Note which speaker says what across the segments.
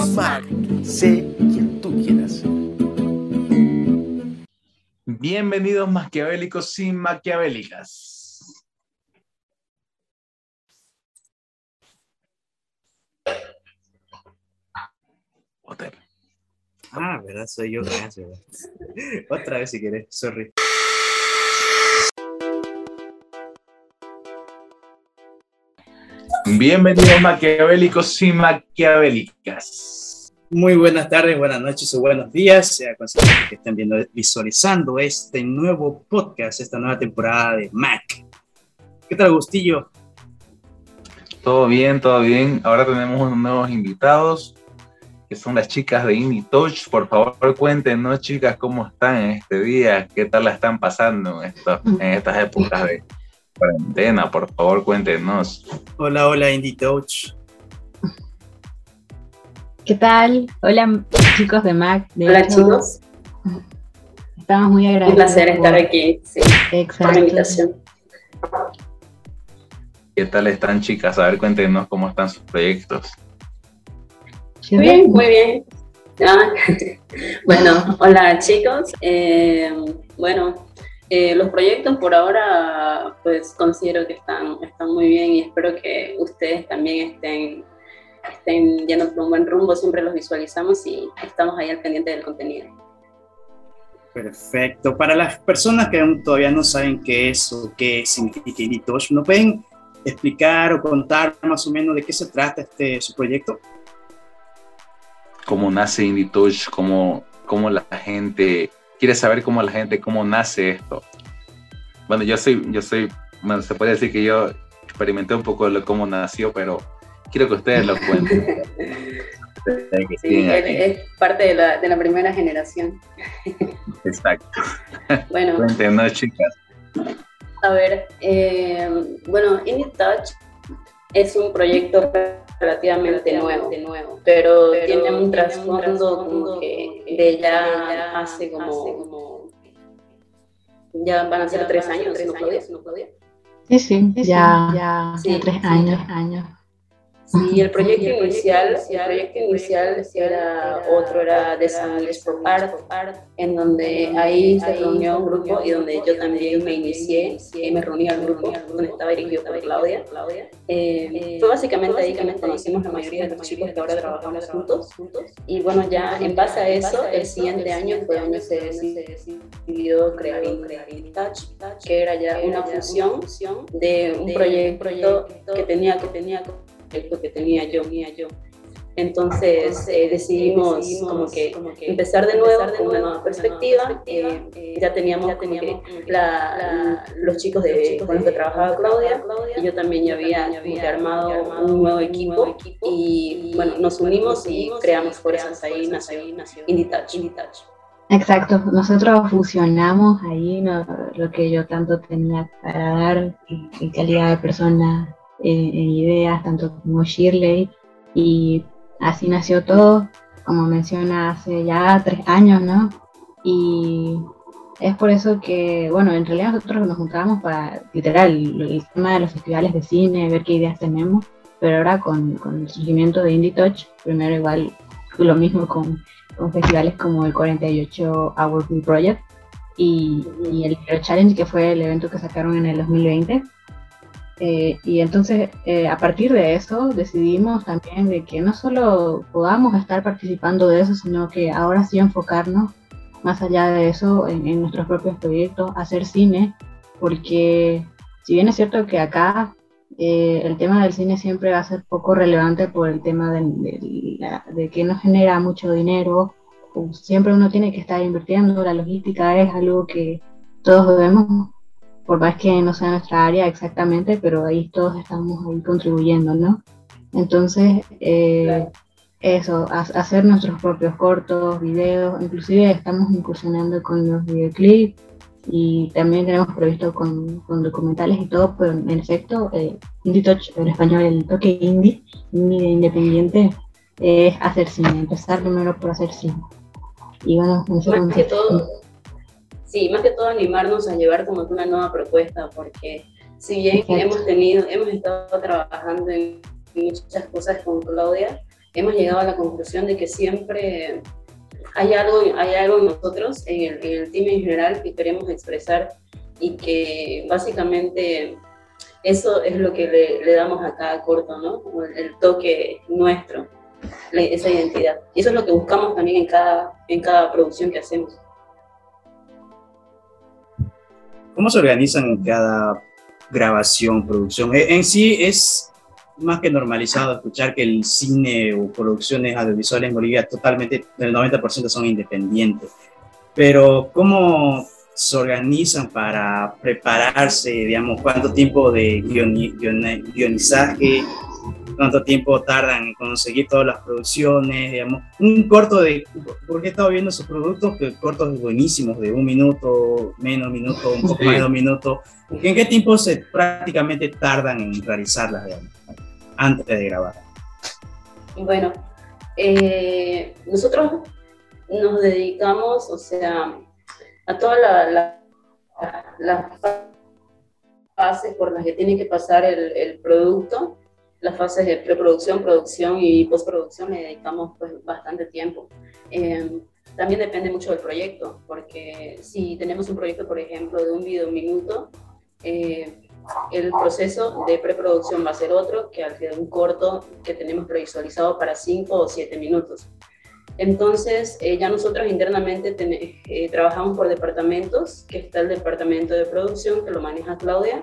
Speaker 1: Sé quien tú quieras.
Speaker 2: Bienvenidos maquiavélicos sin maquiavélicas. Hotel.
Speaker 3: Ah, ¿verdad? Soy yo, gracias. Otra vez si querés, sorry.
Speaker 2: Bienvenidos maquiavélicos sin maquiavélicas.
Speaker 3: Muy buenas tardes, buenas noches o buenos días, sea con que estén viendo, visualizando este nuevo podcast, esta nueva temporada de Mac. ¿Qué tal, Agustillo?
Speaker 2: Todo bien, todo bien. Ahora tenemos unos nuevos invitados, que son las chicas de Indie Touch. Por favor, cuéntenos, chicas, cómo están en este día, qué tal la están pasando en, esto- en estas épocas de cuarentena. Por favor, cuéntenos.
Speaker 3: Hola, hola, Indie Touch.
Speaker 4: ¿Qué tal? Hola chicos de Mac. De
Speaker 5: Hola
Speaker 4: hecho,
Speaker 5: chicos,
Speaker 4: Estamos muy
Speaker 5: un
Speaker 4: agradecidos.
Speaker 5: placer estar aquí, sí, por la
Speaker 4: Exacto.
Speaker 5: invitación.
Speaker 2: ¿Qué tal están, chicas? A ver, cuéntenos cómo están sus proyectos.
Speaker 5: Muy bien, muy bien. Ah, bueno, hola chicos. Eh, bueno, eh, los proyectos por ahora pues considero que están, están muy bien y espero que ustedes también estén, estén yendo por un buen rumbo. Siempre los visualizamos y estamos ahí al pendiente del contenido.
Speaker 3: Perfecto. Para las personas que aún todavía no saben qué es o qué significa Indie Touch, ¿no pueden explicar o contar más o menos de qué se trata este su proyecto?
Speaker 2: ¿Cómo nace Indie Touch? ¿Cómo, cómo la gente quiere saber cómo la gente, cómo nace esto? Bueno, yo soy, yo soy, bueno, se puede decir que yo experimenté un poco de cómo nació, pero quiero que ustedes lo cuenten.
Speaker 5: Sí, es, parte de la, de la primera generación.
Speaker 2: Exacto.
Speaker 5: Bueno,
Speaker 2: Cuéntenos, chicas.
Speaker 5: A ver, eh, bueno, Indie Touch es un proyecto relativamente nuevo, nuevo pero, tiene un trasfondo como que de ya hace como, ya van a ser tres años, ¿no, Claudia?
Speaker 4: Sí, sí,
Speaker 5: Sí, sí,
Speaker 4: ya, ya,
Speaker 5: Sí,
Speaker 4: tres
Speaker 5: sí,
Speaker 4: años.
Speaker 5: tres
Speaker 4: años.
Speaker 5: Sí, el proyecto inicial, el proyecto inicial era otro, era Designs for Art, en donde ahí se reunió un grupo y donde yo también me inicié y me reuní al grupo donde estaba dirigido por Claudia. Eh, fue básicamente ahí que nos conocimos la mayoría de los chicos que ahora trabajamos juntos. Y bueno, ya en base a eso, el siguiente año fue donde se decidió crear Indie Touch, que era ya una fusión de un proyecto que tenía que tenía proyecto que tenía yo, yo. Entonces eh, decidimos como que empezar de nuevo con una nueva perspectiva. Eh, ya teníamos, como que la- la- los chicos de, con los que trabajaba Claudia y yo también ya había como que armado un nuevo equipo y bueno, nos unimos y creamos fuerzas ahí, nació Indie Touch.
Speaker 4: Exacto, nosotros fusionamos ahí ¿no? lo que yo tanto tenía para dar en, en calidad de persona, en ideas, tanto como Shirley, y así nació todo, como menciona, hace ya tres años, ¿no? Y es por eso que, bueno, en realidad nosotros nos juntábamos para, literal, el tema de los festivales de cine, ver qué ideas tenemos, pero ahora con, con el surgimiento de Indie Touch, primero igual lo mismo con con festivales como el 48 Hour Film Project y, y el Challenge, que fue el evento que sacaron en el 2020. Eh, y entonces, eh, a partir de eso, decidimos también de que no solo podamos estar participando de eso, sino que ahora sí enfocarnos más allá de eso en, nuestros propios proyectos, hacer cine, porque si bien es cierto que acá eh, el tema del cine siempre va a ser poco relevante por el tema de, de de que no genera mucho dinero, siempre uno tiene que estar invirtiendo, la logística es algo que todos vemos, por más que no sea nuestra área exactamente, pero ahí todos estamos ahí contribuyendo, ¿no? Entonces, eh,
Speaker 5: Claro.
Speaker 4: eso, ha- hacer nuestros propios cortos, videos, inclusive estamos incursionando con los videoclips y también tenemos previsto con, con documentales y todo, pero en efecto, eh, Indie Touch, en español, el toque indie, indie de independiente, es hacer cine, empezar primero por hacer cine. Y bueno,
Speaker 5: Más que todo, sí, más que todo animarnos a llevar como una nueva propuesta, porque si bien
Speaker 4: Exacto.
Speaker 5: hemos tenido, hemos estado trabajando en muchas cosas con Claudia, hemos llegado a la conclusión de que siempre hay algo, hay algo en nosotros, en el, en el team en general, que queremos expresar y que básicamente eso es lo que le, le damos a cada corto, ¿no? El, el toque nuestro, esa identidad. Y eso es lo que buscamos también en cada, en cada producción que hacemos.
Speaker 3: ¿Cómo se organizan cada grabación, producción? En, en sí es más que normalizado escuchar que el cine o producciones audiovisuales en Bolivia totalmente, el 90% son independientes. Pero ¿cómo se organizan para prepararse, digamos, cuánto tiempo de guioni, guionizaje, cuánto tiempo tardan en conseguir todas las producciones, digamos, un corto de, porque he estado viendo sus productos, que cortos buenísimos, de un minuto, menos minuto, un poco sí. más de dos minutos, ¿en qué tiempo se prácticamente tardan en realizarlas, digamos, antes de grabar?
Speaker 5: Bueno, eh, nosotros nos dedicamos, o sea, a todas las la, la fases por las que tiene que pasar el, el, producto, las fases de preproducción, producción y postproducción, le dedicamos pues, bastante tiempo. Eh, también depende mucho del proyecto, porque si tenemos un proyecto, por ejemplo, de un video minuto, eh, el proceso de preproducción va a ser otro que al de un corto que tenemos previsualizado para 5 o 7 minutos. Entonces, eh, ya nosotros internamente eh, trabajamos por departamentos, que está el departamento de producción, que lo maneja Claudia,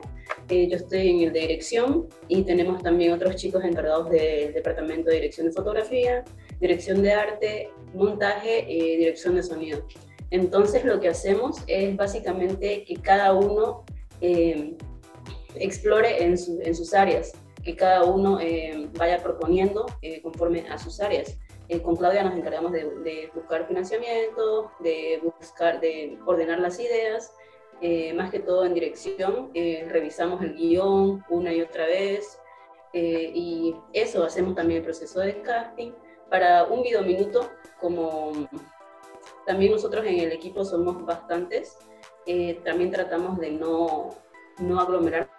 Speaker 5: eh, yo estoy en el de dirección y tenemos también otros chicos encargados del departamento de dirección de fotografía, dirección de arte, montaje y dirección de sonido. Entonces, lo que hacemos es básicamente que cada uno explore en, su, en, sus áreas, que cada uno vaya proponiendo conforme a sus áreas. Eh, con Claudia nos encargamos de, de, buscar financiamiento, de buscar, de ordenar las ideas, eh, más que todo en dirección, eh, revisamos el guion una y otra vez, eh, y eso hacemos también el proceso de casting. Para un video minuto, como también nosotros en el equipo somos bastantes, eh, también tratamos de no, no aglomerar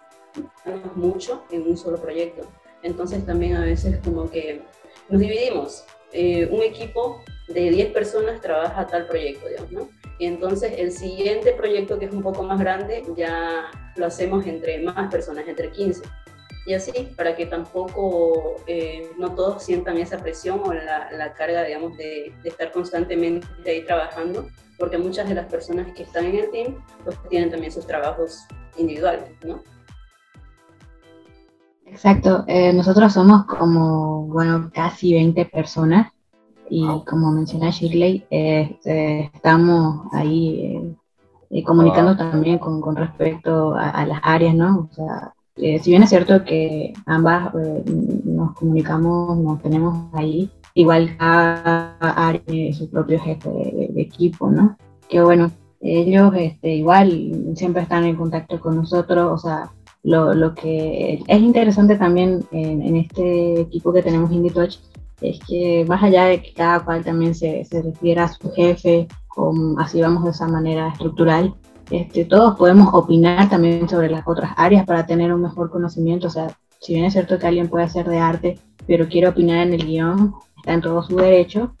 Speaker 5: mucho en un solo proyecto. Entonces también a veces como que nos dividimos eh, un equipo de 10 personas trabaja tal proyecto, digamos, ¿no? Y entonces el siguiente proyecto, que es un poco más grande, ya lo hacemos entre más personas, entre 15. Y así, para que tampoco eh, no todos sientan esa presión o la, carga, digamos, de, de, estar constantemente ahí trabajando, porque muchas de las personas que están en el team, pues tienen también sus trabajos individuales, ¿no?
Speaker 4: Exacto, eh, nosotros somos como, bueno, casi 20 personas y como menciona Shirley, eh, eh, estamos ahí eh, comunicando también con, con respecto a, a, las áreas, ¿no? O sea, si bien es cierto que ambas nos comunicamos, nos tenemos ahí, igual cada área tiene su propio jefe de, de equipo, ¿no? Que bueno, ellos este, igual siempre están en contacto con nosotros, o sea, lo, lo, que es interesante también en, este equipo que tenemos Indie Touch es que más allá de que cada cual también se, se refiera a su jefe, con, así vamos de esa manera estructural, este, todos podemos opinar también sobre las otras áreas para tener un mejor conocimiento. O sea, si bien es cierto que alguien puede hacer de arte, pero quiere opinar en el guion, está en todo su derecho.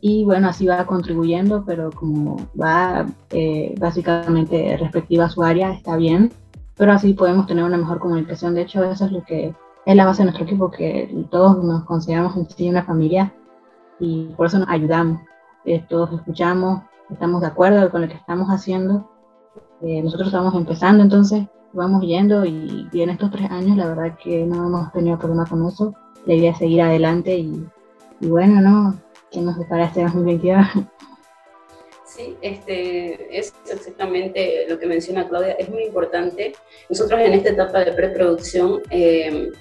Speaker 4: Y bueno, así va contribuyendo, pero como va eh, básicamente respectiva a su área, está bien pero así podemos tener una mejor comunicación. De hecho, eso es lo que es la base de nuestro equipo, que todos nos consideramos en sí una familia y por eso nos ayudamos. Eh, todos escuchamos, estamos de acuerdo con lo que estamos haciendo. Eh, nosotros estamos empezando, entonces vamos yendo y, en estos tres años la verdad que no hemos tenido problema con eso. La idea es seguir adelante y, y bueno, ¿no? ¿Qué nos depara este 2022?
Speaker 5: Sí, este, es exactamente lo que menciona Claudia, es muy importante. Nosotros en esta etapa de preproducción eh,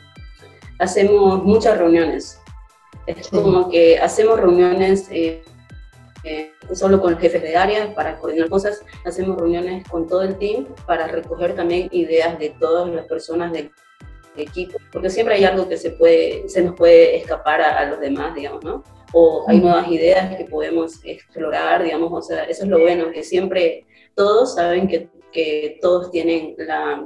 Speaker 5: hacemos muchas reuniones. Es como que hacemos reuniones eh, eh, solo con los jefes de área para coordinar cosas, hacemos reuniones con todo el team para recoger también ideas de todas las personas del equipo, porque siempre hay algo que se, puede, se nos puede escapar a, a los demás, digamos, ¿no? O hay nuevas ideas que podemos explorar, digamos, o sea, eso es lo bueno, que siempre todos saben que, que todos tienen la,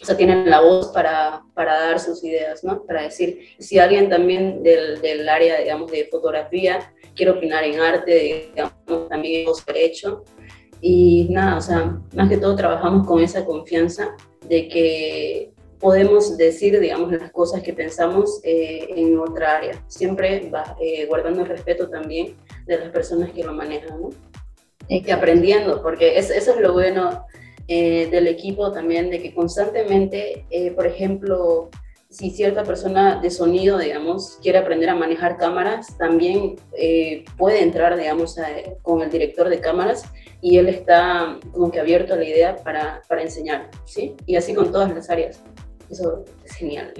Speaker 5: o sea, tienen la voz para, para dar sus ideas, ¿no? Para decir, si alguien también del, del área, digamos, de fotografía quiere opinar en arte, digamos, también es derecho. Y nada, o sea, más que todo trabajamos con esa confianza de que podemos decir, digamos, las cosas que pensamos eh, en otra área, siempre va, eh, guardando el respeto también de las personas que lo manejan, ¿no? Y aprendiendo, porque eso es lo bueno eh, del equipo también, de que constantemente, por ejemplo, si cierta persona de sonido, digamos, quiere aprender a manejar cámaras, también puede entrar, digamos, con el director de cámaras y él está como que abierto a la idea para, para enseñar, ¿sí? Y así con todas las áreas. Eso es genial.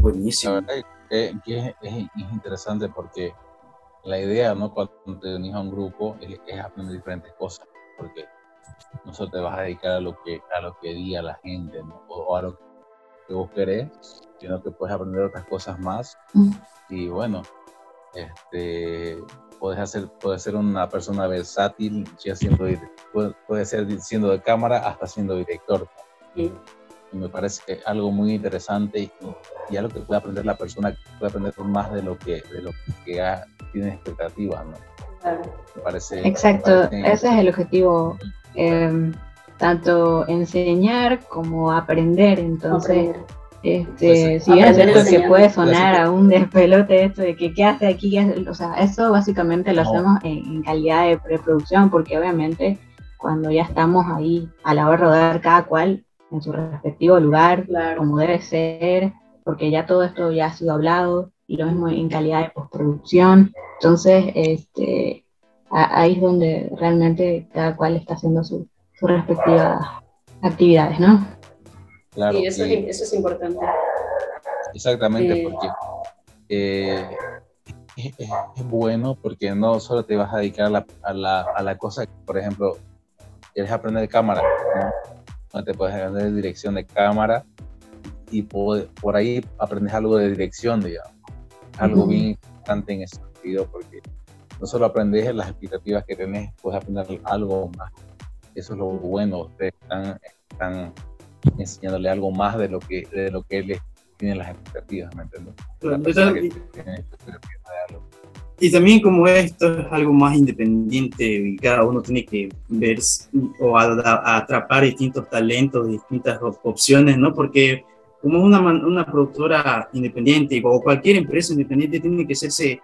Speaker 3: Buenísimo.
Speaker 6: La verdad es, que es, interesante porque la idea, ¿no? Cuando te unís a un grupo es, aprender diferentes cosas, porque no solo te vas a dedicar a lo que, a lo que diga la gente, ¿no? o, a lo que vos querés, sino que puedes aprender otras cosas más. Mm. Y bueno, este, puedes, hacer, puedes ser una persona versátil, ya siendo, puede, ser siendo de cámara hasta siendo director. Me parece algo muy interesante y, y, algo que puede aprender la persona, puede aprender más de lo que, de lo que tiene expectativas, ¿no?
Speaker 4: Me parece, Exacto, ese es el objetivo, em, tanto enseñar como aprender, entonces... Este, si es cierto que puede sonar a un despelote esto de que qué hace aquí, o sea, eso básicamente lo hacemos en, calidad de preproducción, porque obviamente cuando ya estamos ahí a la hora de rodar cada cual, en su respectivo lugar, como debe ser, porque ya todo esto ya ha sido hablado, y lo mismo en calidad de postproducción. Entonces, este, ahí es donde realmente cada cual está haciendo sus su respectivas actividades, ¿no?
Speaker 5: Claro, sí, eso, es importante.
Speaker 6: Exactamente, porque eh, es, bueno porque no solo te vas a dedicar a la, a la, a la cosa, por ejemplo, quieres aprender cámara, ¿no? Te puedes aprender dirección de cámara y por, por, ahí aprendes algo de dirección, digamos. Algo bien importante en ese sentido, porque no solo aprendes las expectativas que tenés, puedes aprender algo más. Eso es lo bueno, ustedes están, están enseñándole algo más de lo que, de lo que él tiene las expectativas, ¿me entiendes?
Speaker 3: Y también como esto es algo más independiente y cada uno tiene que ver o atrapar distintos talentos, distintas opciones, ¿no? Porque como una, una productora independiente o cualquier empresa independiente tiene que hacerse,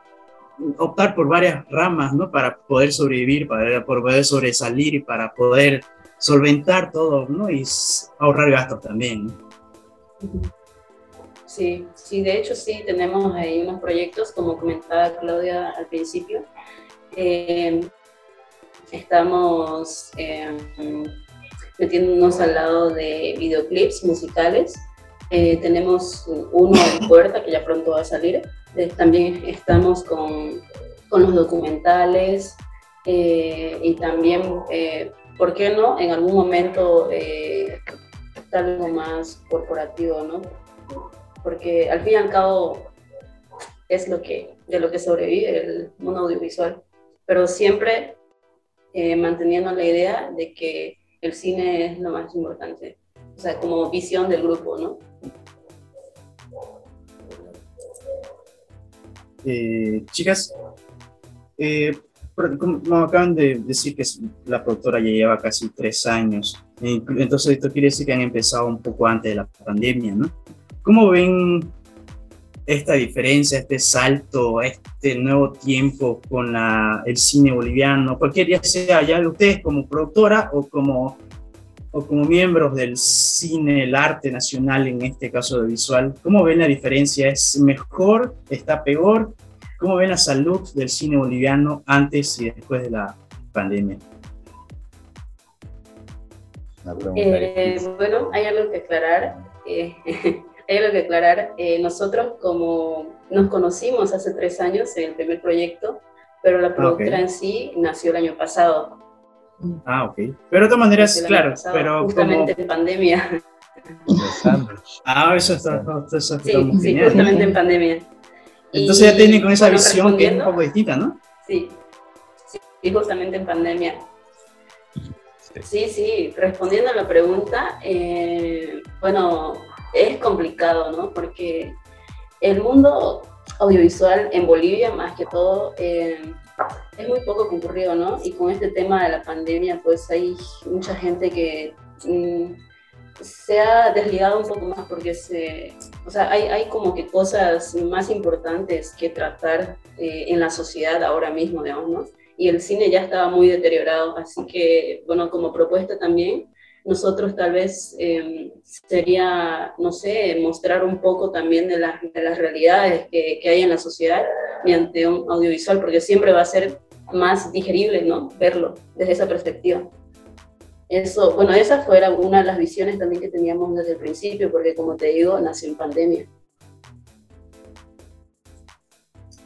Speaker 3: optar por varias ramas, ¿no? Para poder sobrevivir, para poder sobresalir para poder solventar todo, ¿no? Y ahorrar gastos también, ¿no?
Speaker 5: Sí, sí, de hecho sí, tenemos ahí unos proyectos, como comentaba Claudia al principio. Eh, estamos eh, metiéndonos al lado de videoclips musicales. Eh, tenemos uno en puerta que ya pronto va a salir. también estamos con, con los documentales y también, ¿por qué no? En algún momento algo más corporativo, ¿no? Porque al fin y al cabo es lo que, de lo que sobrevive el mundo audiovisual, pero siempre eh, manteniendo la idea de que el cine es lo más importante, o sea, como visión del grupo, ¿no?
Speaker 3: Eh, chicas, eh, como acaban de decir que la productora ya lleva casi tres años, entonces esto quiere decir que han empezado un poco antes de la pandemia, ¿no? ¿Cómo ven esta diferencia, este salto, este nuevo tiempo con el cine boliviano? Cualquier ya sea ya de ustedes como productora o como, o como miembros del cine, el arte nacional, en este caso de visual, ¿cómo ven la diferencia? ¿Es mejor? ¿Está peor? ¿Cómo ven la salud del cine boliviano antes y después de la pandemia?
Speaker 5: Eh, bueno, hay algo que aclarar. Eh, hay algo que aclarar. Eh, nosotros, como nos conocimos hace tres años en el primer proyecto, pero la productora en sí nació el año pasado.
Speaker 3: Ah, ok. Pero de todas maneras, claro, pero
Speaker 5: justamente en pandemia.
Speaker 3: ah, eso está.
Speaker 5: Eso sí, sí, justamente en pandemia.
Speaker 3: Entonces ya tienen con esa visión que es un poco distinta, ¿no?
Speaker 5: Sí, sí, justamente en pandemia. Sí, sí, respondiendo a la pregunta, eh, bueno, es complicado, ¿no? Porque el mundo audiovisual en Bolivia, más que todo, eh, es muy poco concurrido, ¿no? Y con este tema de la pandemia, pues hay mucha gente que mm, se ha desligado un poco más porque se, o sea, hay, como que cosas más importantes que tratar eh, en la sociedad ahora mismo, digamos, ¿no? Y el cine ya estaba muy deteriorado, así que, bueno, como propuesta también, nosotros tal vez em, sería, no sé, mostrar un poco también de, de las realidades que, que, hay en la sociedad mediante un audiovisual, porque siempre va a ser más digerible, ¿no? Verlo desde esa perspectiva. Eso, bueno, esa fue una de las visiones también que teníamos desde el principio, porque como te digo, nació en pandemia.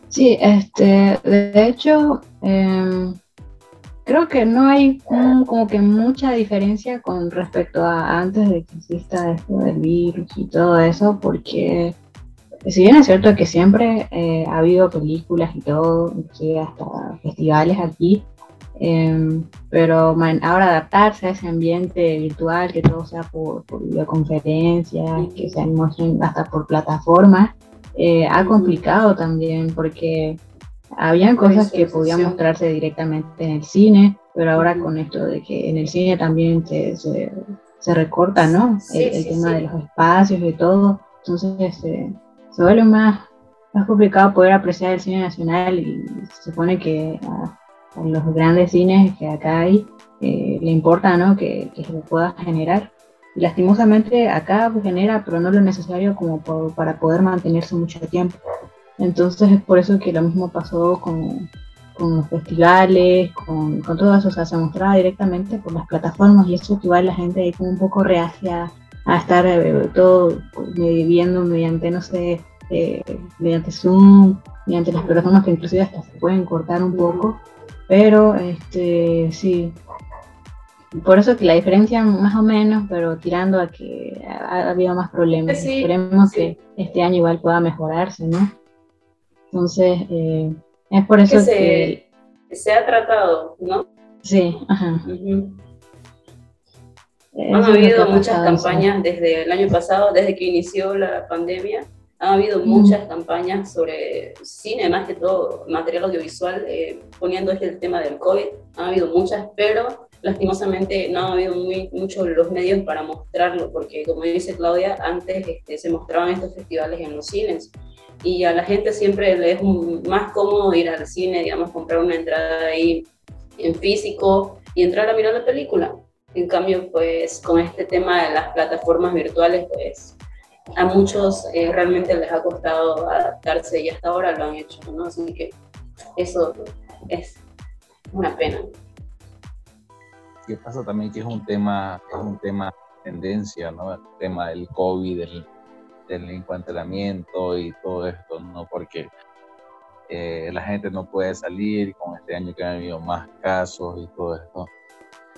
Speaker 4: Sí, este, de hecho, eh, creo que no hay como que mucha diferencia con respecto a antes de que exista esto del virus y todo eso, porque si bien es cierto que siempre eh, ha habido películas y todo, hasta festivales aquí, em, pero ahora adaptarse a ese ambiente virtual, que todo sea por, videoconferencias, que se muestren hasta por plataformas, eh, ha complicado también porque habían cosas que podían mostrarse directamente en el cine, pero ahora con esto de que en el cine también se, se, recorta, ¿no? el, tema de los espacios y todo. Entonces este, se vuelve más, más complicado poder apreciar el cine nacional y se supone que a, los grandes cines que acá hay eh, le importa, ¿no? Que, que se pueda generar. Y lastimosamente acá genera, pero no lo necesario como para poder mantenerse mucho tiempo. Entonces es por eso que lo mismo pasó con, con los festivales, con, con, todo eso, o sea, se mostraba directamente por las plataformas y eso que igual la gente ahí como un poco reacia a estar eh, todo viviendo mediante, no sé, eh, mediante Zoom, mediante las plataformas que inclusive hasta se pueden cortar un poco, pero este sí, por eso que la diferencia más o menos, pero tirando a que ha, habido más problemas. Esperemos que este año igual pueda mejorarse, ¿no? Entonces, eh, es por eso que,
Speaker 5: se, ha tratado, ¿no?
Speaker 4: Sí, ajá.
Speaker 5: Han habido muchas campañas desde el año pasado, desde que inició la pandemia, han habido muchas campañas sobre cine, más que todo material audiovisual, eh, poniendo este el tema del COVID. Han habido muchas, pero lastimosamente no ha habido muy, muchos los medios para mostrarlo, porque como dice Claudia, antes este, se mostraban estos festivales en los cines y a la gente siempre le es más cómodo ir al cine, digamos, comprar una entrada ahí en físico y entrar a mirar la película. En cambio, pues con este tema de las plataformas virtuales, pues a muchos eh, realmente les ha costado adaptarse y hasta ahora lo han hecho, ¿no? Así que eso es una pena.
Speaker 6: ¿Qué pasa también que es un tema, es un tema tendencia, ¿no? El tema del COVID, el, del encuadramiento y todo esto, ¿no? Porque eh, la gente no puede salir con este año que ha habido más casos y todo esto.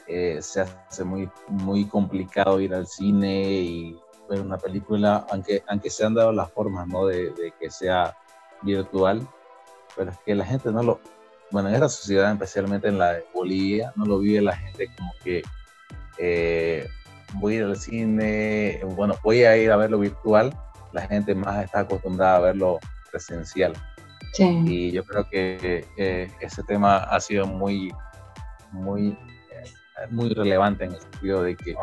Speaker 6: Eh, se hace muy, muy complicado ir al cine y ver una película, aunque, aunque se han dado las formas ¿no? de, de, que sea virtual, pero es que la gente no lo, bueno, en esta sociedad, especialmente en la de Bolivia, no lo vive la gente como que eh, voy a ir al cine, bueno, voy a ir a verlo virtual, la gente más está acostumbrada a verlo presencial. Sí. Y yo creo que ese tema ha sido muy, muy, muy relevante en el sentido de que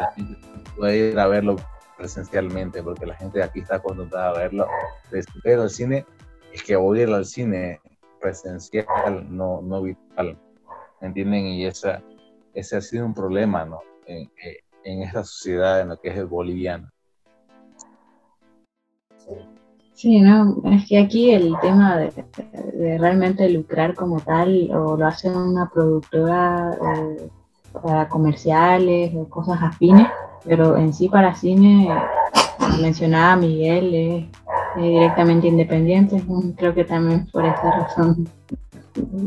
Speaker 6: la gente puede ir a verlo presencialmente, porque la gente de aquí está acostumbrada a verlo. Pero el cine es que voy a ir al cine presencial, no, no virtual. ¿Entienden? Y esa, ese ha sido un problema, ¿no? En, en esta sociedad en lo que es el boliviano.
Speaker 4: Sí, no, es que aquí el tema de, realmente lucrar como tal, o lo hace una productora eh, para comerciales o cosas afines, pero en sí para cine, mencionaba Miguel, es directamente independiente, creo que también por esa razón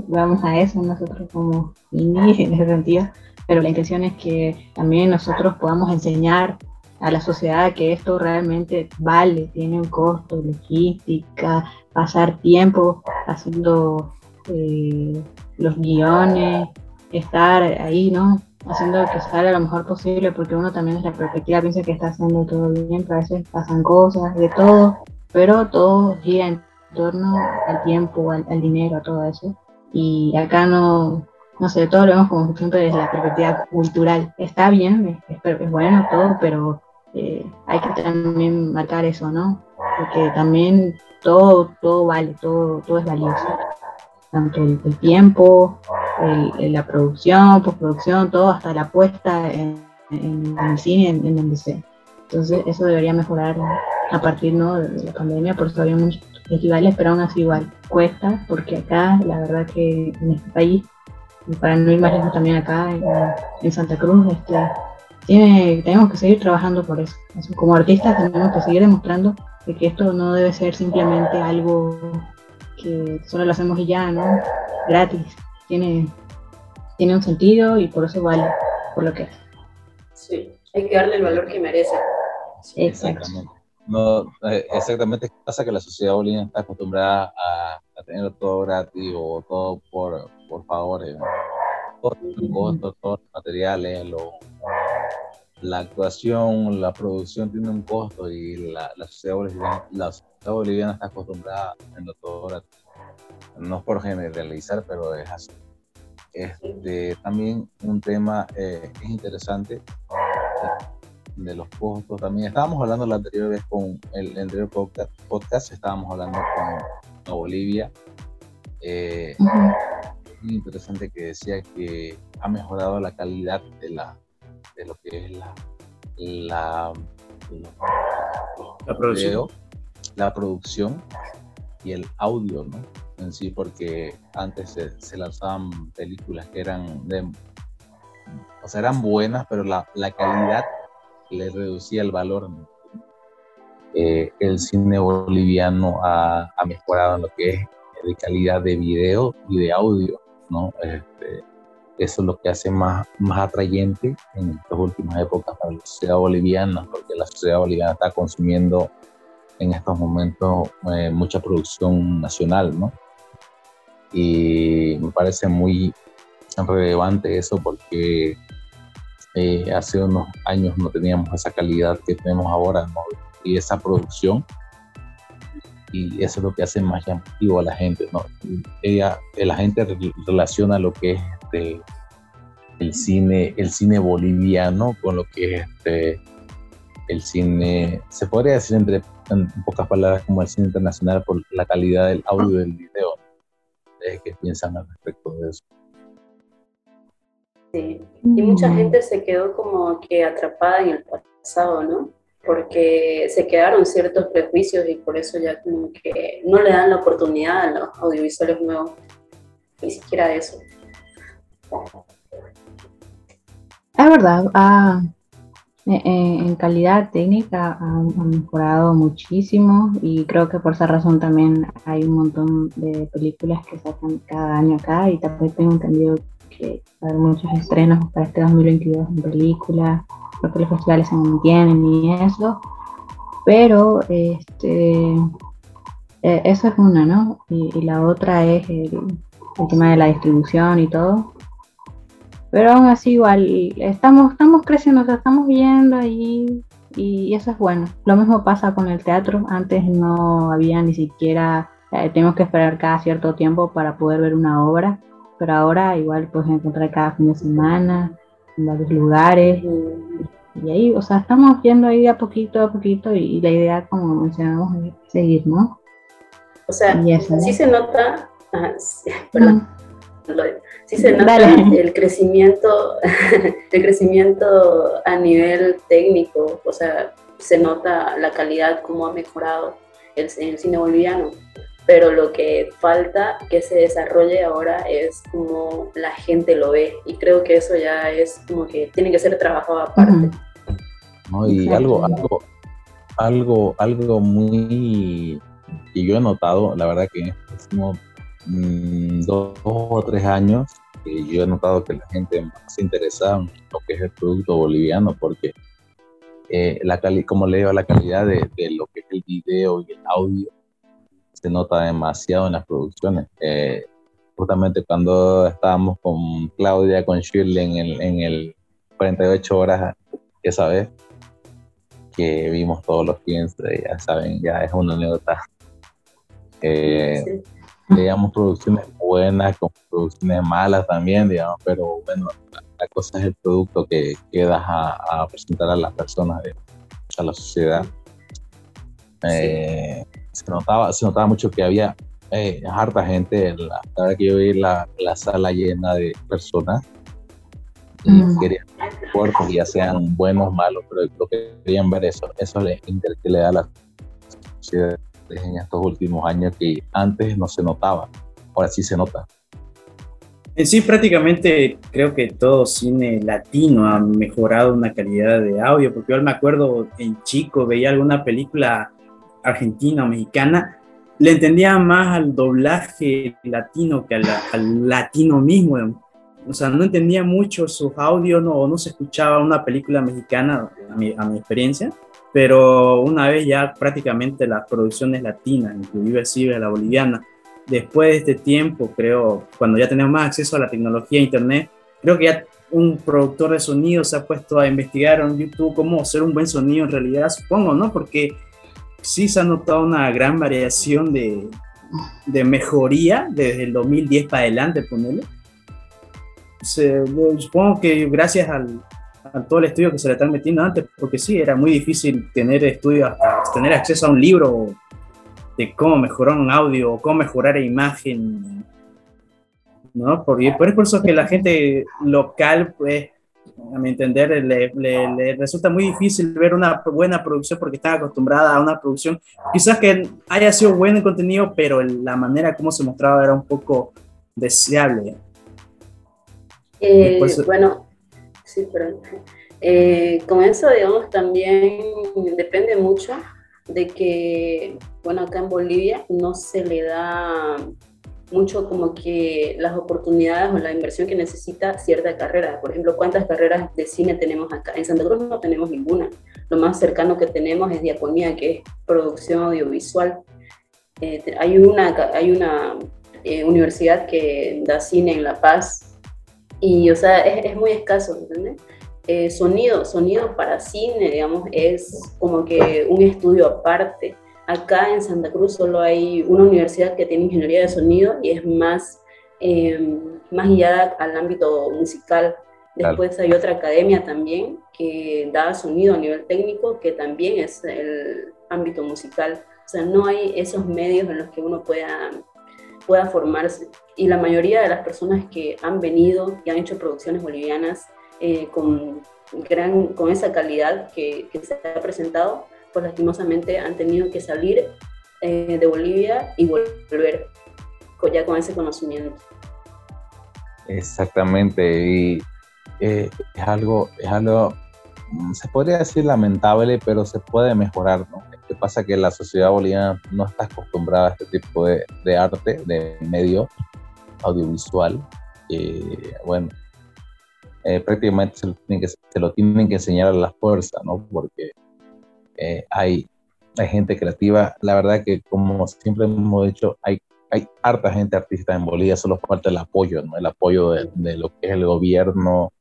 Speaker 4: vamos a eso nosotros como indie en ese sentido, pero la intención es que también nosotros podamos enseñar a la sociedad que esto realmente vale, tiene un costo, logística, pasar tiempo haciendo eh, los guiones, estar ahí, ¿no? haciendo que salga lo mejor posible, porque uno también desde la perspectiva piensa que está haciendo todo bien, pero a veces pasan cosas, de todo, pero todo gira en torno al tiempo, al, dinero, a todo eso. Y acá no, no sé, todo lo vemos como siempre desde la perspectiva cultural. Está bien, es, bueno todo, pero eh, hay que también marcar eso, ¿no? Porque también todo, todo vale, todo, todo es valioso. Tanto el, tiempo, la producción, postproducción, todo, hasta la puesta en, el cine, en, donde sea. Entonces, eso debería mejorar a partir ¿no? de la pandemia, por eso había muchos festivales, pero aún así igual cuesta, porque acá, la verdad que en este país, para no ir más lejos también acá, en, Santa Cruz, este, tiene, tenemos que seguir trabajando por eso. Como artistas tenemos que seguir demostrando que esto no debe ser simplemente algo que solo lo hacemos y ya, ¿no? Gratis. Tiene, tiene un sentido y por eso vale por lo que es.
Speaker 5: Sí, hay que darle el valor que merece.
Speaker 6: Exactamente. No, eh, exactamente pasa que la sociedad boliviana está acostumbrada a, tener todo gratis o todo por, por los costos, todos los materiales, lo, la actuación, la producción tiene un costo y la, la, sociedad, boliviana, la sociedad boliviana está acostumbrada a todo gratis. No es por generalizar, pero es así. Este, también un tema eh, es interesante de los costos también. Estábamos hablando la anterior vez con el, anterior podcast, estábamos hablando con Bolivia. Eh, muy interesante que decía que ha mejorado la calidad de la, de lo que es la, la,
Speaker 3: la, producción.
Speaker 6: la producción y el audio, ¿no? En sí, porque antes se, lanzaban películas que eran de, o sea, eran buenas, pero la, la calidad le reducía el valor. Eh, el cine boliviano ha, ha, mejorado en lo que es de calidad de video y de audio, ¿no? Este, eso es lo que hace más, más atrayente en estas últimas épocas para la sociedad boliviana, porque la sociedad boliviana está consumiendo en estos momentos eh, mucha producción nacional, ¿no? Y me parece muy relevante eso porque eh, hace unos años no teníamos esa calidad que tenemos ahora. Y esa producción. Y eso es lo que hace más llamativo a la gente, ¿no? Ella, la gente relaciona lo que es este, el cine, el cine boliviano con lo que es este, el cine, se podría decir entre en pocas palabras como el cine internacional por la calidad del audio y del video. ¿Qué piensan al respecto de eso?
Speaker 5: Sí, y mucha mm. gente se quedó como que atrapada en el pasado, ¿no? Porque se quedaron ciertos prejuicios y por eso ya como que no le dan la oportunidad a los audiovisuales nuevos, ni siquiera eso.
Speaker 4: Es verdad, e, en calidad técnica ha, mejorado muchísimo y creo que por esa razón también hay un montón de películas que sacan cada año acá y también tengo entendido que va a haber muchos estrenos para este 2022 en películas, porque los festivales se mantienen y eso, pero este, e, eso es una, ¿no? Y, la otra es el tema de la distribución y todo pero aún así igual estamos, estamos creciendo, estamos viendo ahí y, eso es bueno. Lo mismo pasa con el teatro, antes no había ni siquiera, eh, tenemos que esperar cada cierto tiempo para poder ver una obra, pero ahora igual puedes encontrar cada fin de semana en varios lugares. Y, ahí, o sea, estamos viendo ahí a poquito a poquito y, la idea, como mencionamos, es seguir, ¿no?
Speaker 5: O sea, sí se nota, perdón sí se nota el crecimiento, el crecimiento a nivel técnico, o sea, se nota la calidad, cómo ha mejorado el, cine boliviano, pero lo que falta que se desarrolle ahora es como la gente lo ve, y creo que eso ya es como que tiene que ser trabajado aparte.
Speaker 6: y algo, algo, algo, algo muy que yo he notado, la verdad que en este Mm, dos, o tres años, y yo he notado que la gente más se interesa en lo que es el producto boliviano, porque eh, la como le digo, la calidad de, lo que es el video y el audio se nota demasiado en las producciones. Eh, justamente cuando estábamos con Claudia, con Shirley en el, en el 48 horas, esa vez, que vimos todos los 15, ya saben, ya es una anécdota. Eh, Digamos, producciones buenas, con producciones malas también, digamos, pero bueno, la, cosa es el producto que, quedas a, presentar a las personas, a la sociedad. Eh, se, notaba, se notaba mucho que había eh, harta gente, la, verdad que yo vi la, la sala llena de personas y mm. querían cortos, ya sean buenos o malos, pero lo que querían ver eso, eso le, que le da a la sociedad en estos últimos años que antes no se notaba, ahora sí se nota.
Speaker 3: En sí, prácticamente creo que todo cine latino ha mejorado una calidad de audio, porque yo me acuerdo en chico, veía alguna película argentina o mexicana, le entendía más al doblaje latino que al, latino mismo. O sea, no entendía mucho sus audios, no, no se escuchaba una película mexicana, a mi, experiencia pero una vez ya prácticamente las producciones latinas, inclusive Ciber, la boliviana, después de este tiempo, creo, cuando ya tenemos más acceso a la tecnología internet, creo que ya un productor de sonido se ha puesto a investigar en YouTube cómo hacer un buen sonido en realidad, supongo, ¿no? Porque sí se ha notado una gran variación de, de mejoría desde el 2010 para adelante, ponele. supongo que gracias al, a todo el estudio que se le están metiendo antes, porque sí, era muy difícil tener estudios, tener acceso a un libro de cómo mejorar un audio, o cómo mejorar la imagen, ¿no? Porque por eso es que la gente local, pues, a mi entender, le, le, resulta muy difícil ver una buena producción porque está acostumbrada a una producción, quizás que haya sido bueno en contenido, pero la manera como se mostraba era un poco deseable.
Speaker 5: Eh, bueno, Sí, pero eh, con eso, digamos, también depende mucho de que, bueno, acá en Bolivia no se le da mucho como que las oportunidades o la inversión que necesita cierta carrera. Por ejemplo, ¿cuántas carreras de cine tenemos acá? En Santa Cruz no tenemos ninguna. Lo más cercano que tenemos es diaconía, que es producción audiovisual. Eh, hay una, hay una eh, universidad que da cine en La Paz, y, o sea, es, es muy escaso, ¿entiendes? Eh, sonido, sonido para cine, digamos, es como que un estudio aparte. Acá en Santa Cruz solo hay una universidad que tiene ingeniería de sonido y es más, eh, más guiada al ámbito musical. Después hay otra academia también que da sonido a nivel técnico, que también es el ámbito musical. O sea, no hay esos medios en los que uno pueda pueda formarse. Y la mayoría de las personas que han venido y han hecho producciones bolivianas eh, con, gran, con esa calidad que, se ha presentado, pues lastimosamente han tenido que salir eh, de Bolivia y volver ya con ese conocimiento.
Speaker 6: Exactamente, y eh, es algo, es algo, mm, se podría decir lamentable, pero se puede mejorar, ¿no? que pasa que la sociedad boliviana no está acostumbrada a este tipo de, de arte, de medio audiovisual. bueno, eh, prácticamente se lo, que, se lo, tienen que, enseñar a la fuerza, ¿no? Porque eh, hay, hay gente creativa. La verdad que, como siempre hemos dicho, hay, hay harta gente artista en Bolivia, solo falta el apoyo, ¿no? El apoyo de, de lo que es el gobierno,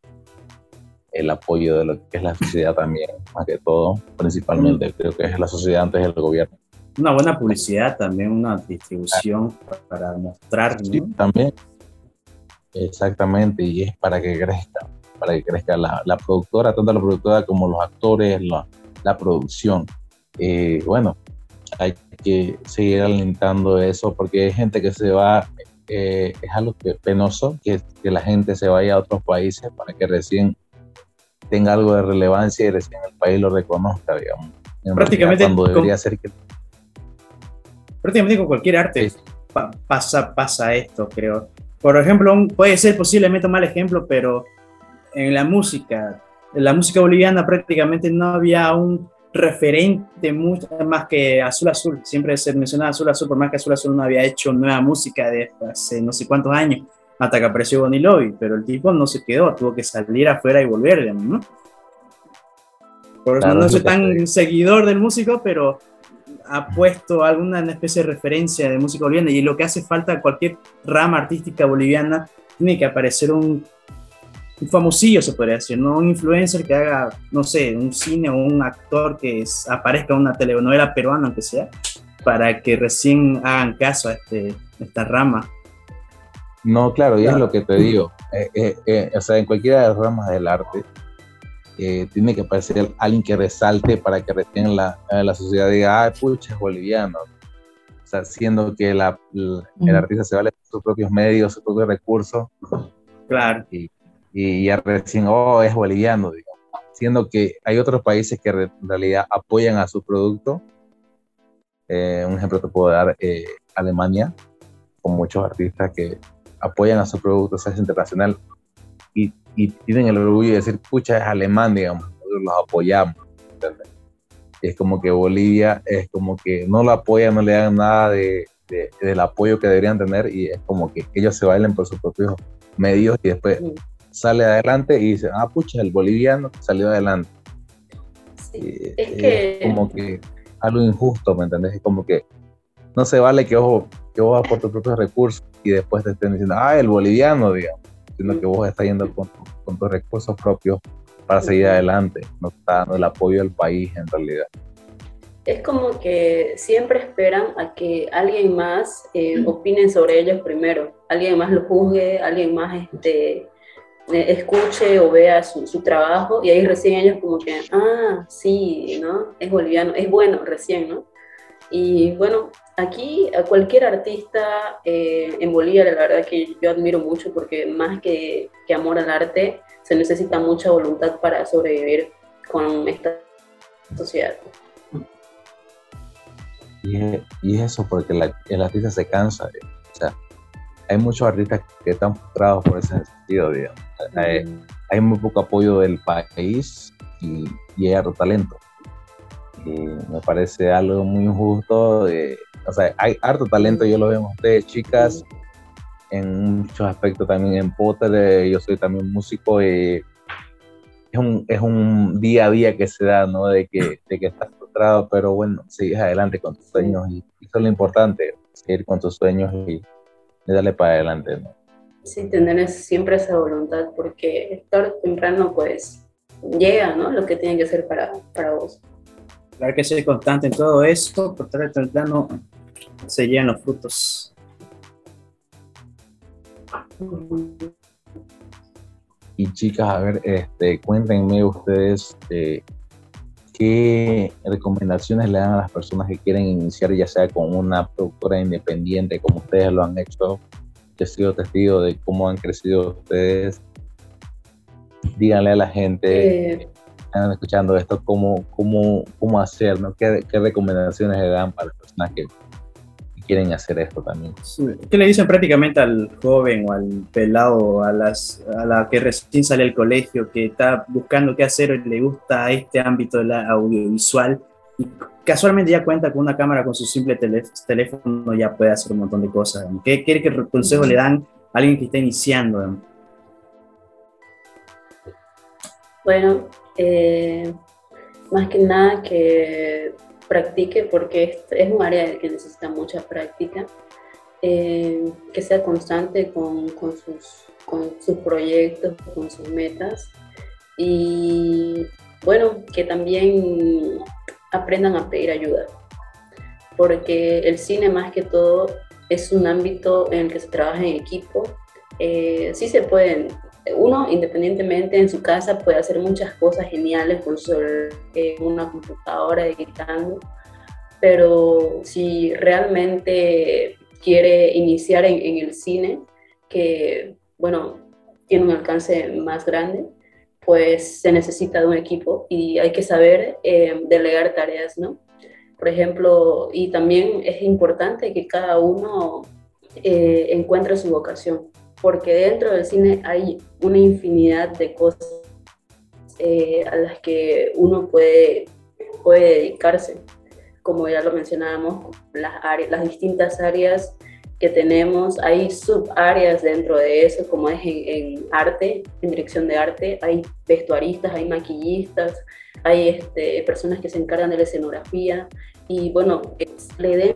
Speaker 6: el apoyo de lo que es la sociedad también, más que todo, principalmente creo que es la sociedad antes del gobierno.
Speaker 3: Una buena publicidad también, una distribución para mostrar. Sí,
Speaker 6: también. Exactamente, y es para que crezca, para que crezca la, la productora, tanto la productora como los actores, la, la producción. Eh, bueno, hay que seguir alentando eso porque hay gente que se va, eh, es algo que, penoso que, que la gente se vaya a otros países para que recién tenga algo de relevancia y recién el país lo reconozca, digamos.
Speaker 3: prácticamente cuando debería ser que... Prácticamente con cualquier arte pasa, pasa esto, creo. Por ejemplo, puede ser posiblemente un mal ejemplo, pero en la música, en la música boliviana prácticamente no había un referente mucho más que Azul Azul. Siempre se mencionaba Azul Azul, por más que Azul Azul no había hecho nueva música de hace no sé cuántos años hasta que apareció Bonnie Lobby, pero el tipo no se quedó, tuvo que salir afuera y volver, ¿no? Por eso no soy tan seguidor del músico, pero ha puesto alguna especie de referencia de música boliviana y lo que hace falta cualquier rama artística boliviana tiene que aparecer un, un famosillo, se podría decir, ¿no? Un influencer que haga, no sé, un cine o un actor que aparezca en una telenovela peruana, aunque sea, para que recién hagan caso a, este, esta rama.
Speaker 6: No, claro, y es lo que te digo. Eh, eh, eh, o sea, en cualquiera de las ramas del arte, tiene que aparecer alguien que resalte para que recién la, la sociedad diga, ah, pucha, es boliviano. O sea, siendo que la, el artista se vale sus propios medios, sus propios recursos.
Speaker 3: Claro.
Speaker 6: Y, y ya recién, oh, es boliviano, digamos. Siendo que hay otros países que en realidad apoyan a su producto. Eh, un ejemplo te puedo dar, eh, Alemania, con muchos artistas que apoyan a su producto, o sea, es internacional, y, y, tienen el orgullo de decir, pucha, es alemán, digamos, nosotros los apoyamos. Es como que Bolivia es como que no lo apoyan, no le dan nada de, de, del apoyo que deberían tener y es como que ellos se bailen por sus propios medios y después sale adelante y dice, ah, pucha, el boliviano salió adelante.
Speaker 5: Sí, es, que...
Speaker 6: como que algo injusto, ¿me entendés? Es como que no se vale que vos, que vos vas por tus propios recursos y después te estén diciendo, ah, el boliviano, digamos, sino que vos estás yendo con, con tus recursos propios para seguir adelante, no está dando el apoyo al país en realidad
Speaker 5: es como que siempre esperan a que alguien más eh, opine sobre ellos primero, alguien más lo juzgue, alguien más este, escuche o vea su, su, trabajo y ahí recién ellos como que, ah, sí, ¿no? Es boliviano, es bueno recién, ¿no? Y bueno, aquí a cualquier artista eh, en Bolivia, la verdad que yo admiro mucho porque más que, que amor al arte, se necesita mucha voluntad para sobrevivir con esta sociedad.
Speaker 6: Y y eso porque la, el artista se cansa. O sea, hay muchos artistas que están frustrados por ese sentido, digamos hay, muy poco apoyo del país y, y hay harto talento. Y me parece algo muy injusto. o sea, hay harto talento, yo lo veo en ustedes, chicas, en muchos aspectos también en Potter. yo soy también músico y es un, es un día a día que se da, ¿no? De que, de que estás frustrado, pero bueno, sigues adelante con tus sueños y, eso es lo importante, seguir con tus sueños y, y darle para adelante, ¿no?
Speaker 5: Sí, tener siempre esa voluntad, porque tarde o temprano, pues, llega, ¿no? Lo que tiene que hacer para, para vos.
Speaker 3: Claro que ser constante en todo esto, por tarde o temprano se llegan los frutos.
Speaker 6: Y chicas, a ver, este, cuéntenme ustedes eh, qué recomendaciones le dan a las personas que quieren iniciar, ya sea con una productora independiente, como ustedes lo han hecho, he sido testigo de cómo han crecido ustedes. Díganle a la gente eh, que están escuchando esto cómo, cómo, cómo hacer, ¿no? ¿Qué, ¿Qué, recomendaciones le dan para las personas que, quieren hacer esto también?
Speaker 3: ¿Qué le dicen prácticamente al joven o al pelado, a, las, a la que recién sale del colegio, que está buscando qué hacer y le gusta este ámbito de la audiovisual? y casualmente ya cuenta con una cámara con su simple teléfono, ya puede hacer un montón de cosas. ¿Qué, qué, consejo le dan a alguien que está iniciando?
Speaker 5: Bueno, eh, más que nada que practique porque es, un área que necesita mucha práctica, eh, que sea constante con, sus proyectos, con sus metas y bueno, que también aprendan a pedir ayuda, porque el cine más que todo es un ámbito en el que se trabaja en equipo. Eh, sí se pueden, uno independientemente en su casa puede hacer muchas cosas geniales con una computadora editando, pero si realmente quiere iniciar en el cine, que bueno, tiene un alcance más grande, pues se necesita de un equipo y hay que saber eh, delegar tareas, ¿no? Por ejemplo, y también es importante que cada uno eh, encuentre su vocación, porque dentro del cine hay una infinidad de cosas eh, a las que uno puede, puede dedicarse, como ya lo mencionábamos, las, áreas, las distintas áreas que tenemos, hay subáreas dentro de eso, como es en, arte, en dirección de arte, hay vestuaristas, hay maquillistas, hay este, personas que se encargan de la escenografía. Y bueno, le den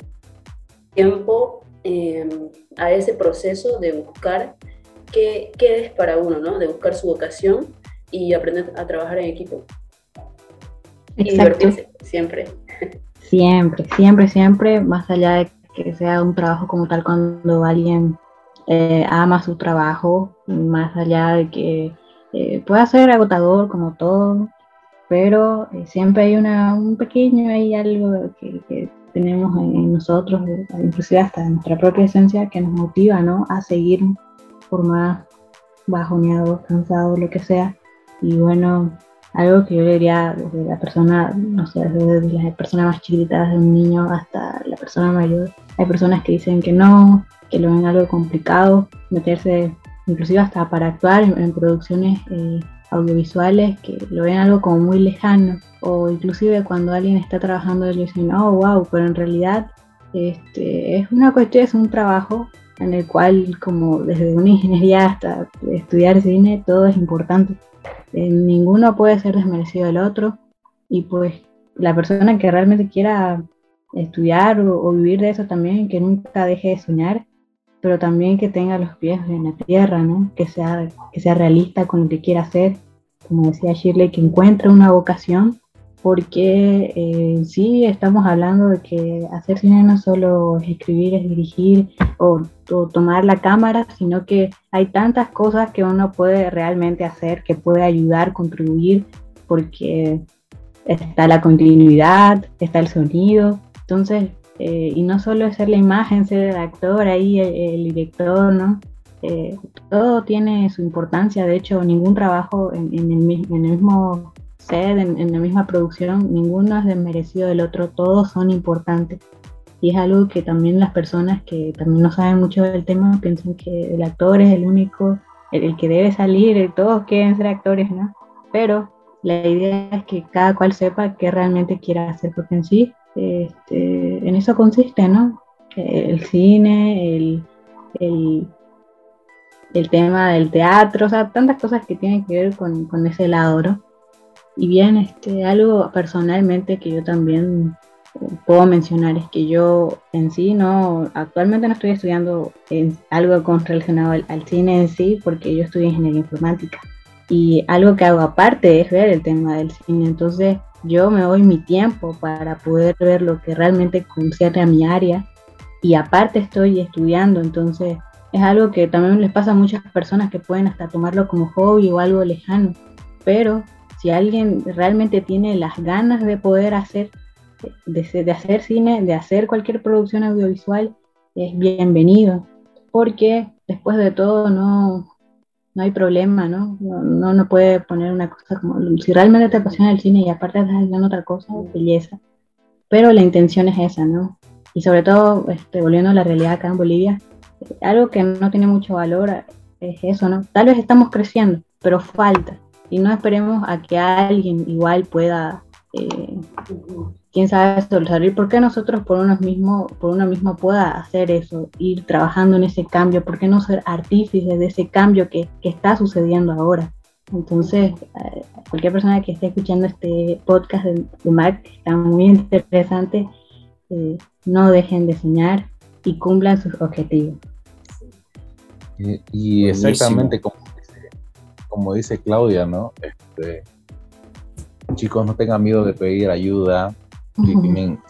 Speaker 5: tiempo em, a ese proceso de buscar qué, qué, es para uno, ¿no? De buscar su vocación y aprender a trabajar en equipo. Y divertirse, siempre.
Speaker 4: Siempre, siempre, siempre, más allá de que sea un trabajo como tal cuando alguien eh, ama su trabajo, más allá de que eh, pueda ser agotador como todo, pero eh, siempre hay una, un pequeño, hay algo que, tenemos en, nosotros, inclusive hasta nuestra propia esencia, que nos motiva ¿no? a seguir por más bajoneados, cansados, lo que sea. Y bueno, algo que yo diría desde la persona, no sé, desde la persona más chiquita, desde un niño hasta la persona mayor. Hay personas que dicen que no, que lo ven algo complicado, meterse inclusive hasta para actuar en, producciones eh, audiovisuales que lo ven algo como muy lejano o inclusive cuando alguien está trabajando ellos dicen, oh, wow, pero en realidad este, es una cuestión, es un trabajo en el cual como desde una ingeniería hasta estudiar cine todo es importante. Ninguno puede ser desmerecido del otro y pues la persona que realmente quiera estudiar o, vivir de eso también, que nunca deje de soñar, pero también que tenga los pies en la tierra, ¿no? que, sea, que sea realista con lo que quiera hacer, como decía Shirley, que encuentre una vocación, porque eh, sí estamos hablando de que hacer cine no solo es escribir, es dirigir o tomar la cámara, sino que hay tantas cosas que uno puede realmente hacer, que puede ayudar, contribuir, porque está la continuidad, está el sonido, entonces, eh, y no solo ser la imagen, ser el actor ahí, el, director, ¿no? Eh, todo tiene su importancia, de hecho, ningún trabajo en, el, mismo set, en, en, la misma producción, ninguno es desmerecido del otro, todos son importantes y es algo que también las personas que también no saben mucho del tema piensan que el actor es el único, el, que debe salir, todos quieren ser actores, ¿no? Pero la idea es que cada cual sepa qué realmente quiere hacer, porque en sí, este, en eso consiste, ¿no? El cine, el, el, el, tema del teatro, o sea, tantas cosas que tienen que ver con, con ese lado, ¿no? Y bien, este, algo personalmente que yo también puedo mencionar es que yo en sí no, actualmente no estoy estudiando en algo con relacionado al, cine en sí, porque yo estudio ingeniería informática. Y algo que hago aparte es ver el tema del cine. Entonces yo me doy mi tiempo para poder ver lo que realmente concierne a mi área. Y aparte estoy estudiando, entonces es algo que también les pasa a muchas personas que pueden hasta tomarlo como hobby o algo lejano. Pero si alguien realmente tiene las ganas de poder hacer de, hacer cine, de hacer cualquier producción audiovisual, es bienvenido, porque después de todo no, no hay problema, ¿no? ¿no? No, puede poner una cosa como, si realmente te apasiona el cine y aparte estás haciendo otra cosa, belleza. Pero la intención es esa, ¿no? Y sobre todo, este, volviendo a la realidad acá en Bolivia, algo que no tiene mucho valor es eso, ¿no? Tal vez estamos creciendo, pero falta. Y no esperemos a que alguien igual pueda eh, quién sabe salir, ¿por qué nosotros por uno mismo, por uno mismo pueda hacer eso, ir trabajando en ese cambio? ¿Por qué no ser artífice de ese cambio que, está sucediendo ahora? Entonces, eh, cualquier persona que esté escuchando este podcast de, de que está muy interesante, eh, no dejen de soñar y cumplan sus objetivos.
Speaker 6: Y, exactamente como dice, como dice Claudia, ¿no? Este, chicos, no tengan miedo de pedir ayuda, si tienen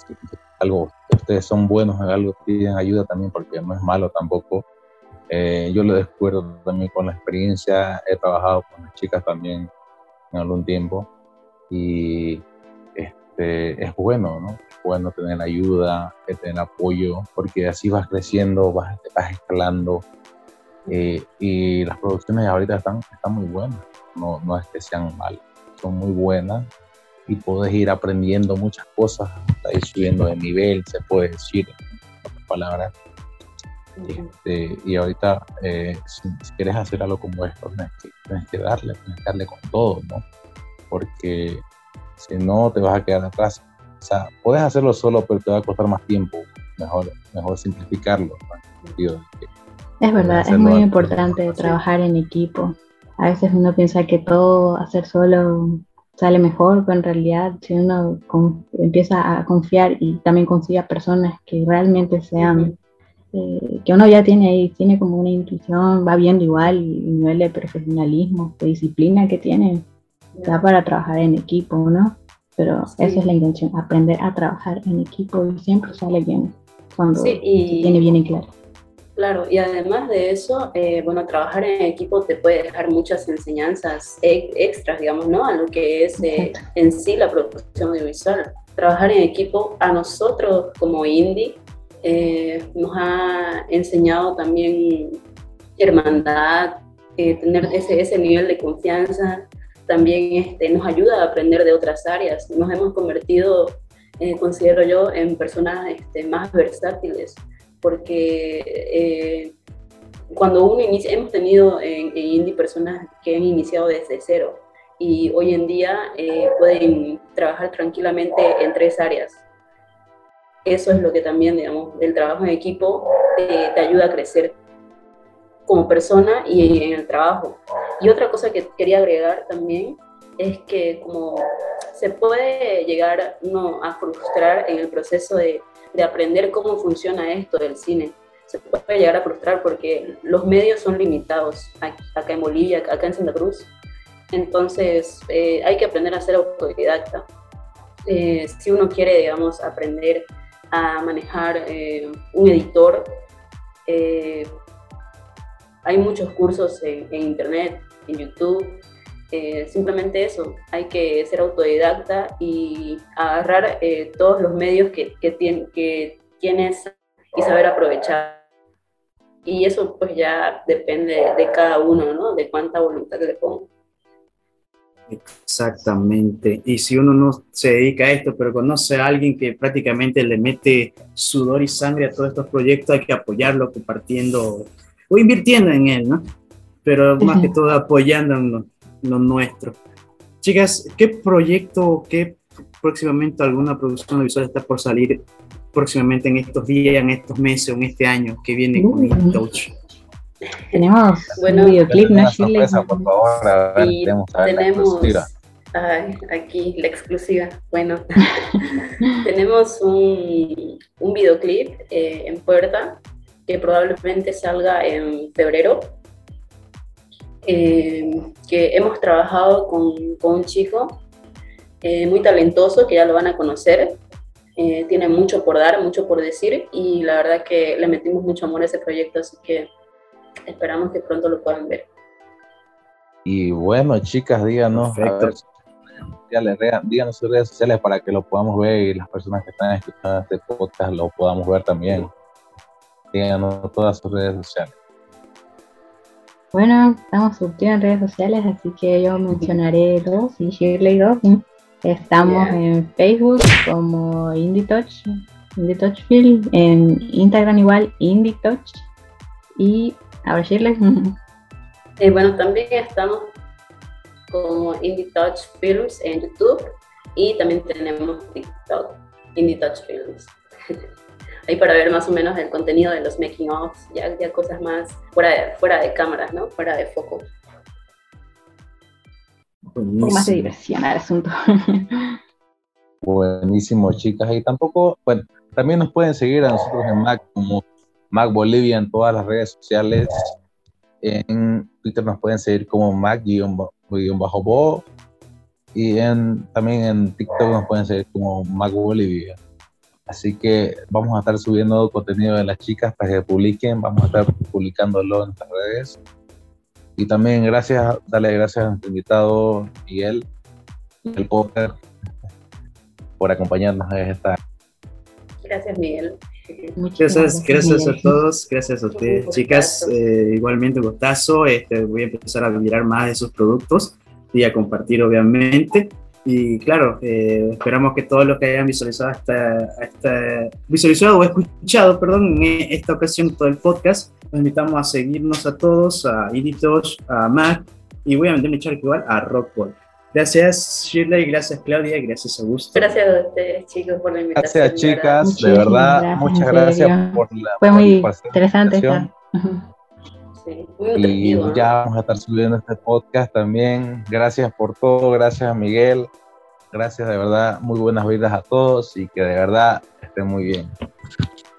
Speaker 6: algo, ustedes son buenos en algo, piden ayuda también porque no es malo tampoco. Eh, yo lo descubro también con la experiencia, he trabajado con las chicas también en algún tiempo y este, es bueno, ¿no? Es bueno tener ayuda, tener apoyo, porque así vas creciendo, vas, vas escalando eh, y las producciones ahorita están, están muy buenas, no, no es que sean malas, son muy buenas y puedes ir aprendiendo muchas cosas, ir subiendo de nivel, se puede decir en otras palabras. Este, y ahorita, eh, si, quieres hacer algo como esto, tienes que, darle, tienes que darle con todo, ¿no? Porque si no, te vas a quedar atrás. O sea, puedes hacerlo solo, pero te va a costar más tiempo. Mejor, mejor simplificarlo. sentido.
Speaker 4: Es verdad, es muy importante trabajar en equipo. A veces uno piensa que todo hacer solo sale mejor, pero en realidad si uno con- empieza a confiar y también consigue a personas que realmente sean, eh, que uno ya tiene ahí, tiene como una intuición, va viendo igual el nivel de profesionalismo, de disciplina que tiene, da para trabajar en equipo, ¿no? Pero
Speaker 5: Sí.
Speaker 4: esa es la intención, aprender a trabajar en equipo y siempre sale bien cuando
Speaker 5: Sí, y-
Speaker 4: se tiene bien en claro.
Speaker 5: Claro, y además de eso, eh, bueno, trabajar en equipo te puede dejar muchas enseñanzas e- extras, digamos, ¿no? A lo que es eh, en sí la producción audiovisual. Trabajar en equipo a nosotros como indie eh, nos ha enseñado también hermandad, eh, tener ese, ese nivel de confianza, también este, nos ayuda a aprender de otras áreas. Nos hemos convertido, eh, considero yo, en personas este, más versátiles porque eh, cuando uno inicia, hemos tenido en, en Indie personas que han iniciado desde cero y hoy en día eh, pueden trabajar tranquilamente en tres áreas. Eso es lo que también, digamos, el trabajo en equipo te, te ayuda a crecer como persona y en el trabajo. Y otra cosa que quería agregar también es que como se puede llegar uno a frustrar en el proceso de de aprender cómo funciona esto del cine. Se puede llegar a frustrar porque los medios son limitados acá en Bolivia, acá en Santa Cruz. Entonces eh, hay que aprender a ser autodidacta. Eh, si uno quiere, digamos, aprender a manejar eh, un editor, hay muchos cursos en internet, en YouTube, eh, simplemente eso, hay que ser autodidacta y agarrar eh, todos los medios que, que, tien, que, tienes y saber aprovechar. Y eso pues ya depende de cada uno, ¿no? De cuánta voluntad le ponga.
Speaker 3: Exactamente. Y si uno no se dedica a esto, pero conoce a alguien que prácticamente le mete sudor y sangre a todos estos proyectos, hay que apoyarlo compartiendo o invirtiendo en él, ¿no? Pero más que todo apoyando en lo, nuestro. Chicas, ¿qué proyecto, qué próximamente alguna producción visual está por salir próximamente en estos días, en estos meses o en este año que viene con
Speaker 4: Uh.
Speaker 3: Touch?
Speaker 4: Tenemos
Speaker 5: Bueno,
Speaker 4: un videoclip, ¿no,
Speaker 6: sorpresa, por favor, a ver,
Speaker 5: tenemos ay, aquí la exclusiva. Bueno, tenemos un, un videoclip eh, en puerta que probablemente salga en febrero. Eh, que hemos trabajado con, con un chico eh, muy talentoso que ya lo van a conocer. eh, tiene mucho por dar, mucho por decir y la verdad que le metimos mucho amor a ese proyecto, así que esperamos que pronto lo puedan ver.
Speaker 6: Y bueno, chicas, díganos, ver, díganos sus redes sociales para que lo podamos ver y las personas que están escuchando este podcast lo podamos ver también. Díganos todas sus redes sociales.
Speaker 4: Bueno, estamos surtidos en redes sociales, así que yo mencionaré dos y Shirley dos. Estamos
Speaker 5: Yeah.
Speaker 4: en Facebook como Indie Touch, Indie Touch Film, en Instagram igual Indie Touch y ahora Shirley.
Speaker 5: Eh, bueno, también estamos como Indie Touch Films en YouTube y también tenemos TikTok, Indie Touch Films. Ahí para ver más o menos el contenido de los making of, ya, ya cosas más fuera de, fuera de cámaras, ¿no? Fuera de foco.
Speaker 4: Un poco más de diversión al asunto.
Speaker 6: Buenísimo, chicas. Y tampoco, bueno, también nos pueden seguir a nosotros en Mac como Mac Bolivia en todas las redes sociales. En Twitter nos pueden seguir como Mac-Bo y en, también en TikTok nos pueden seguir como Mac Bolivia. Así que vamos a estar subiendo contenido de las chicas para que publiquen, vamos a estar publicándolo en nuestras redes. Y también gracias, dale gracias a nuestro invitado Miguel, el Potter, por acompañarnos en esta.
Speaker 5: Gracias, Miguel.
Speaker 4: Muchas
Speaker 3: Gracias, gracias a todos, gracias a ustedes, chicas. eh, igualmente un gustazo. Este, voy a empezar a mirar más de sus productos y a compartir, obviamente. Y claro, eh, esperamos que todos los que hayan visualizado esta, esta- visualizado o escuchado, perdón, en esta ocasión todo el podcast, los invitamos a seguirnos a todos, a Editosh, a Mac y voy a meterme echar igual a Rockball. Gracias Shirley, gracias Claudia, gracias Augusto.
Speaker 5: Gracias a ustedes chicos por la invitación.
Speaker 6: Gracias chicas, de verdad, muchas gracias por la
Speaker 4: Fue muy interesante esta.
Speaker 5: Sí,
Speaker 6: Y ya vamos a estar subiendo este podcast también. Gracias por todo, gracias a Miguel. Gracias de verdad, muy buenas vidas a todos y que de verdad estén muy bien.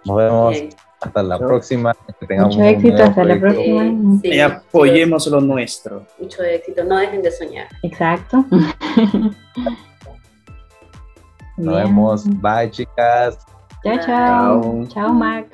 Speaker 6: Nos vemos
Speaker 5: Bien.
Speaker 6: hasta la próxima. Que tengamos
Speaker 4: Mucho éxito, hasta la próxima.
Speaker 5: Sí,
Speaker 3: Y apoyemos lo nuestro.
Speaker 5: Mucho éxito, no dejen de soñar.
Speaker 4: Exacto.
Speaker 6: Nos
Speaker 4: Bien.
Speaker 6: vemos. Bye, chicas.
Speaker 4: Chao, chao.
Speaker 3: Chao.
Speaker 4: Chao, Mac.